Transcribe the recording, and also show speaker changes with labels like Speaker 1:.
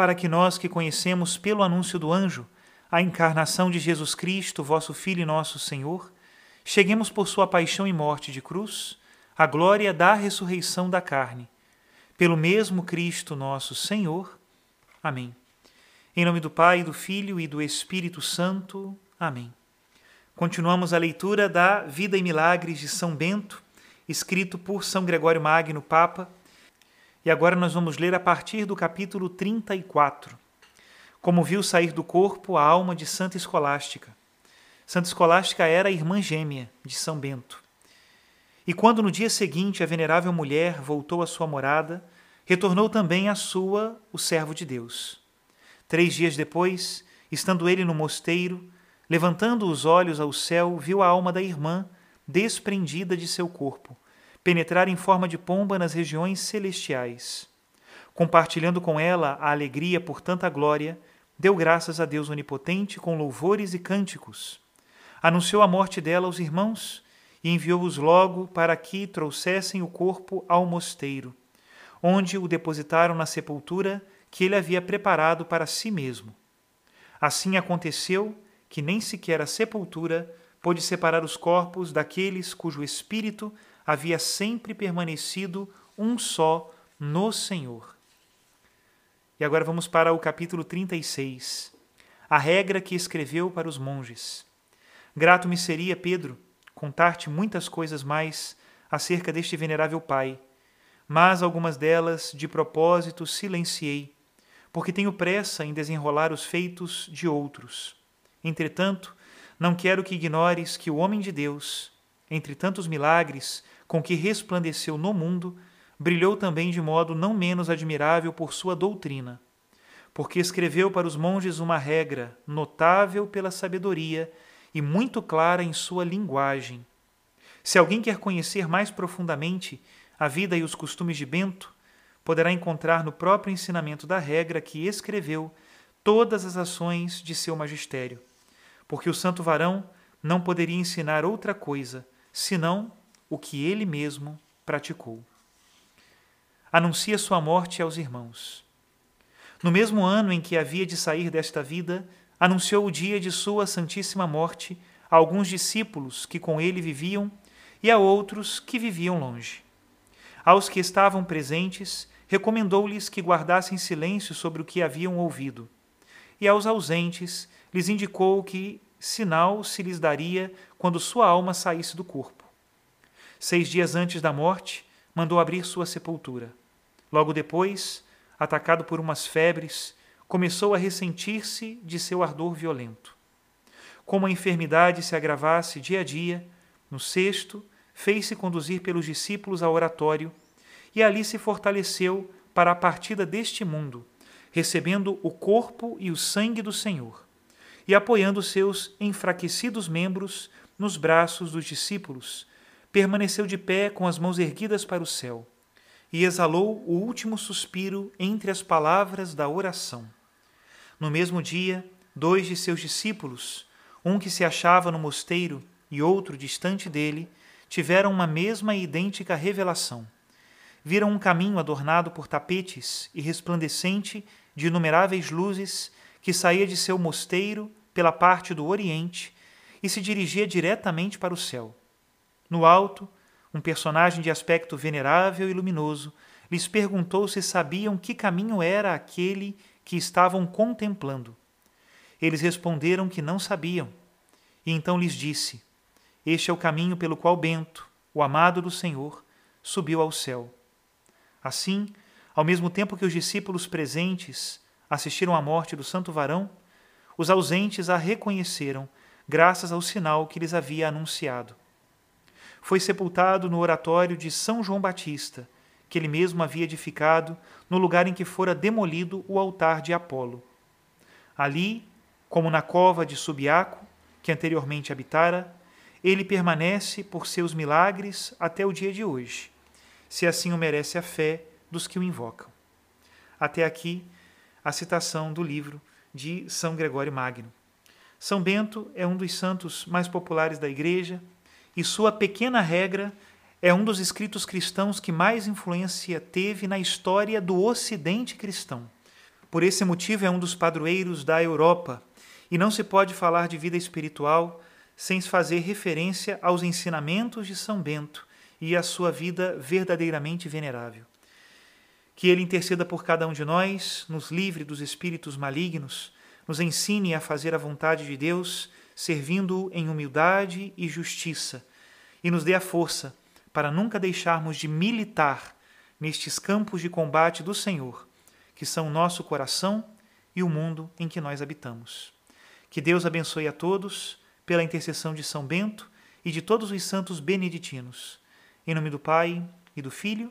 Speaker 1: para que nós que conhecemos pelo anúncio do anjo a encarnação de Jesus Cristo, vosso Filho e nosso Senhor, cheguemos por sua paixão e morte de cruz à glória da ressurreição da carne. Pelo mesmo Cristo nosso Senhor. Amém. Em nome do Pai, do Filho e do Espírito Santo. Amém. Continuamos a leitura da Vida e Milagres de São Bento, escrito por São Gregório Magno, Papa, e agora nós vamos ler a partir do capítulo 34. Como viu sair do corpo a alma de Santa Escolástica. Santa Escolástica era a irmã gêmea de São Bento. E quando no dia seguinte a venerável mulher voltou à sua morada, retornou também a sua o servo de Deus. Três dias depois, estando ele no mosteiro, levantando os olhos ao céu, viu a alma da irmã desprendida de seu corpo penetrar em forma de pomba nas regiões celestiais. Compartilhando com ela a alegria por tanta glória, deu graças a Deus Onipotente com louvores e cânticos. Anunciou a morte dela aos irmãos e enviou-os logo para que trouxessem o corpo ao mosteiro, onde o depositaram na sepultura que ele havia preparado para si mesmo. Assim aconteceu que nem sequer a sepultura pôde separar os corpos daqueles cujo espírito havia sempre permanecido um só no Senhor. E agora vamos para o capítulo 36, a regra que escreveu para os monges. Grato me seria, Pedro, contar-te muitas coisas mais acerca deste venerável Pai, mas algumas delas de propósito silenciei, porque tenho pressa em desenrolar os feitos de outros. Entretanto, não quero que ignores que o homem de Deus, entre tantos milagres com que resplandeceu no mundo, brilhou também de modo não menos admirável por sua doutrina, porque escreveu para os monges uma regra notável pela sabedoria e muito clara em sua linguagem. Se alguém quer conhecer mais profundamente a vida e os costumes de Bento, poderá encontrar no próprio ensinamento da regra que escreveu todas as ações de seu magistério, porque o santo varão não poderia ensinar outra coisa senão o que ele mesmo praticou. Anuncia sua morte aos irmãos. No mesmo ano em que havia de sair desta vida, anunciou o dia de sua santíssima morte a alguns discípulos que com ele viviam e a outros que viviam longe. Aos que estavam presentes, recomendou-lhes que guardassem silêncio sobre o que haviam ouvido. E aos ausentes, lhes indicou que sinal se lhes daria quando sua alma saísse do corpo. Seis dias antes da morte, mandou abrir sua sepultura. Logo depois, atacado por umas febres, começou a ressentir-se de seu ardor violento. Como a enfermidade se agravasse dia a dia, no sexto, fez-se conduzir pelos discípulos ao oratório e ali se fortaleceu para a partida deste mundo, recebendo o corpo e o sangue do Senhor, e apoiando seus enfraquecidos membros nos braços dos discípulos, permaneceu de pé com as mãos erguidas para o céu e exalou o último suspiro entre as palavras da oração. No mesmo dia, dois de seus discípulos, um que se achava no mosteiro e outro distante dele, tiveram uma mesma e idêntica revelação. Viram um caminho adornado por tapetes e resplandecente de inumeráveis luzes que saía de seu mosteiro pela parte do oriente e se dirigia diretamente para o céu. No alto, um personagem de aspecto venerável e luminoso lhes perguntou se sabiam que caminho era aquele que estavam contemplando. Eles responderam que não sabiam. E então lhes disse: Este é o caminho pelo qual Bento, o amado do Senhor, subiu ao céu. Assim, ao mesmo tempo que os discípulos presentes assistiram à morte do santo varão, os ausentes a reconheceram, graças ao sinal que lhes havia anunciado. Foi sepultado no oratório de São João Batista, que ele mesmo havia edificado no lugar em que fora demolido o altar de Apolo. Ali, como na cova de Subiaco, que anteriormente habitara, ele permanece por seus milagres até o dia de hoje, se assim o merece a fé dos que o invocam. Até aqui, a citação do livro de São Gregório Magno. São Bento é um dos santos mais populares da Igreja e sua pequena regra é um dos escritos cristãos que mais influência teve na história do Ocidente cristão. Por esse motivo, é um dos padroeiros da Europa e não se pode falar de vida espiritual sem fazer referência aos ensinamentos de São Bento e à sua vida verdadeiramente venerável. Que ele interceda por cada um de nós, nos livre dos espíritos malignos, nos ensine a fazer a vontade de Deus, servindo-o em humildade e justiça, e nos dê a força para nunca deixarmos de militar nestes campos de combate do Senhor, que são o nosso coração e o mundo em que nós habitamos. Que Deus abençoe a todos, pela intercessão de São Bento e de todos os santos beneditinos. Em nome do Pai, e do Filho,